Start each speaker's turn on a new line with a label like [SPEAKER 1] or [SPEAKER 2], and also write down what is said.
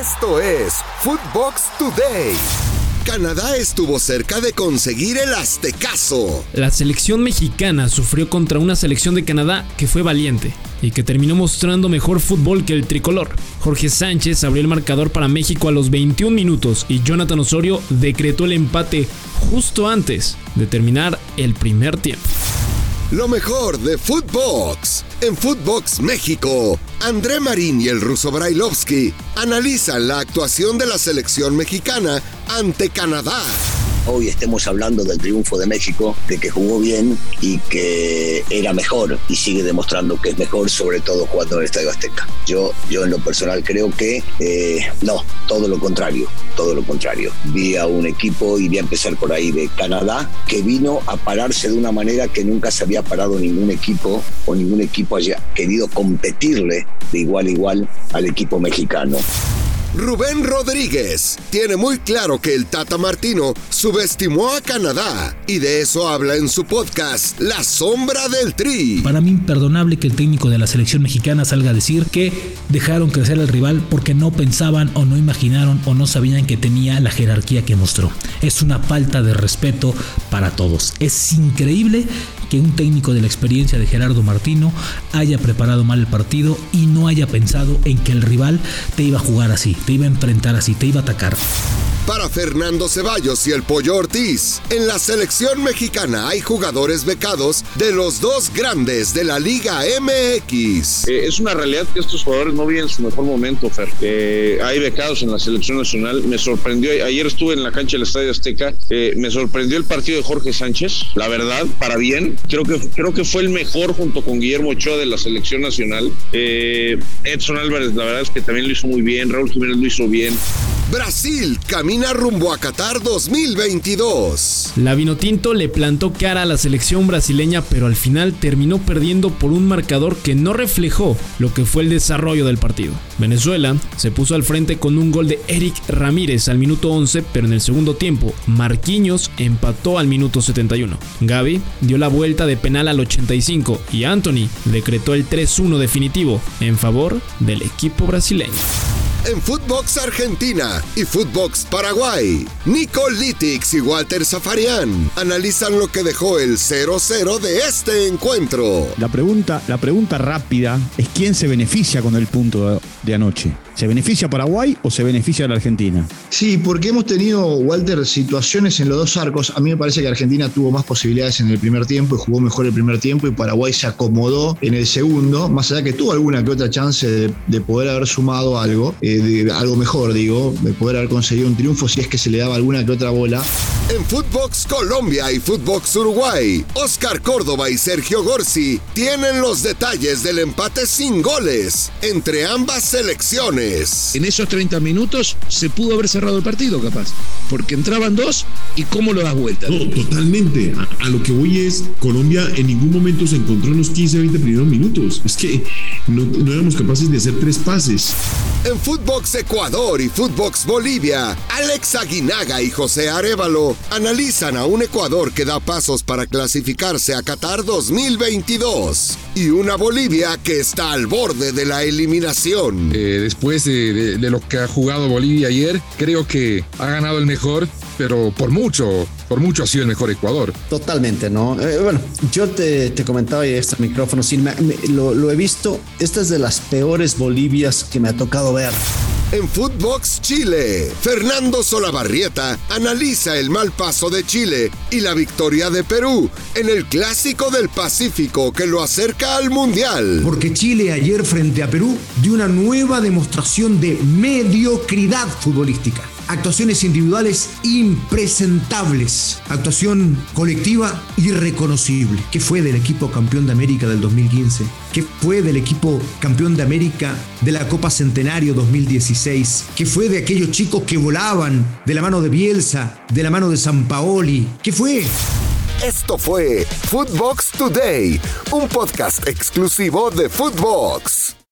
[SPEAKER 1] Esto es Footbox Today. Canadá estuvo cerca de conseguir el aztecaso.
[SPEAKER 2] La selección mexicana sufrió contra una selección de Canadá que fue valiente y que terminó mostrando mejor fútbol que el tricolor. Jorge Sánchez abrió el marcador para México a los 21 minutos y Jonathan Osorio decretó el empate justo antes de terminar el primer tiempo.
[SPEAKER 1] Lo mejor de Footbox. En Footbox México, André Marín y el ruso Brailovsky analizan la actuación de la selección mexicana ante Canadá
[SPEAKER 3] hoy estemos hablando del triunfo de México, de que jugó bien y que era mejor y sigue demostrando que es mejor, sobre todo jugando en el Estadio Azteca. Yo, yo en lo personal creo que eh, no, todo lo contrario, todo lo contrario. Vi a un equipo, y voy a empezar por ahí, de Canadá, que vino a pararse de una manera que nunca se había parado ningún equipo o ningún equipo haya querido competirle de igual a igual al equipo mexicano.
[SPEAKER 1] Rubén Rodríguez tiene muy claro que el Tata Martino subestimó a Canadá y de eso habla en su podcast La Sombra del Tri.
[SPEAKER 4] Para mí imperdonable que el técnico de la selección mexicana salga a decir que dejaron crecer al rival porque no pensaban o no imaginaron o no sabían que tenía la jerarquía que mostró. Es una falta de respeto para todos. Es increíble que un técnico de la experiencia de Gerardo Martino haya preparado mal el partido y no haya pensado en que el rival te iba a jugar así, te iba a enfrentar así, te iba a atacar
[SPEAKER 1] para Fernando Ceballos y el Pollo Ortiz. En la selección mexicana hay jugadores becados de los dos grandes de la Liga MX.
[SPEAKER 5] Eh, es una realidad que estos jugadores no viven su mejor momento, Fer. Eh, hay becados en la selección nacional. Me sorprendió, ayer estuve en la cancha del Estadio Azteca, eh, me sorprendió el partido de Jorge Sánchez, la verdad, para bien. Creo que, creo que fue el mejor junto con Guillermo Ochoa de la selección nacional. Edson Álvarez, la verdad es que también lo hizo muy bien. Raúl Jiménez lo hizo bien.
[SPEAKER 1] Brasil camina rumbo a Qatar 2022.
[SPEAKER 2] La Vinotinto le plantó cara a la selección brasileña, pero al final terminó perdiendo por un marcador que no reflejó lo que fue el desarrollo del partido. Venezuela se puso al frente con un gol de Eric Ramírez al minuto 11, pero en el segundo tiempo Marquinhos empató al minuto 71. Gaby dio la vuelta de penal al 85 y Anthony decretó el 3-1 definitivo en favor del equipo brasileño
[SPEAKER 1] en Footbox Argentina y Footbox Paraguay. Nico Litix y Walter Zafarian analizan lo que dejó el 0-0 de este encuentro.
[SPEAKER 6] La pregunta, la pregunta rápida es quién se beneficia con el punto de anoche. ¿Se beneficia Paraguay o se beneficia la Argentina?
[SPEAKER 7] Sí, porque hemos tenido, Walter, situaciones en los dos arcos. A mí me parece que Argentina tuvo más posibilidades en el primer tiempo y jugó mejor el primer tiempo y Paraguay se acomodó en el segundo, más allá que tuvo alguna que otra chance de, poder haber sumado algo, eh, de, algo mejor, digo, de poder haber conseguido un triunfo si es que se le daba alguna que otra bola.
[SPEAKER 1] En Footbox Colombia y Footbox Uruguay, Oscar Córdoba y Sergio Gorsi tienen los detalles del empate sin goles entre ambas selecciones.
[SPEAKER 8] En esos 30 minutos se pudo haber cerrado el partido, capaz. Porque entraban dos y cómo lo das vuelta.
[SPEAKER 9] No, totalmente. A, lo que voy es, Colombia en ningún momento se encontró en los 15, 20 primeros minutos. Es que no, no éramos capaces de hacer tres pases.
[SPEAKER 1] En Footbox Ecuador y Footbox Bolivia, Alex Aguinaga y José Arevalo analizan a un Ecuador que da pasos para clasificarse a Qatar 2022 y una Bolivia que está al borde de la eliminación.
[SPEAKER 10] Eh, después de, lo que ha jugado Bolivia ayer, creo que ha ganado el mejor, pero por mucho, por mucho ha sido el mejor Ecuador.
[SPEAKER 11] Totalmente, ¿no? Eh, bueno, yo te, comentaba y este micrófono, sin, lo, lo he visto, esta es de las peores Bolivias que me ha tocado ver.
[SPEAKER 1] En Footbox Chile, Fernando Solabarrieta analiza el mal paso de Chile y la victoria de Perú en el Clásico del Pacífico que lo acerca al Mundial.
[SPEAKER 12] Porque Chile ayer frente a Perú dio una nueva demostración de mediocridad futbolística actuaciones individuales impresentables, actuación colectiva irreconocible. ¿Qué fue del equipo campeón de América del 2015? ¿Qué fue del equipo campeón de América de la Copa Centenario 2016? ¿Qué fue de aquellos chicos que volaban de la mano de Bielsa, de la mano de San Paoli? ¿Qué fue?
[SPEAKER 1] Esto fue Footbox Today, un podcast exclusivo de Footbox.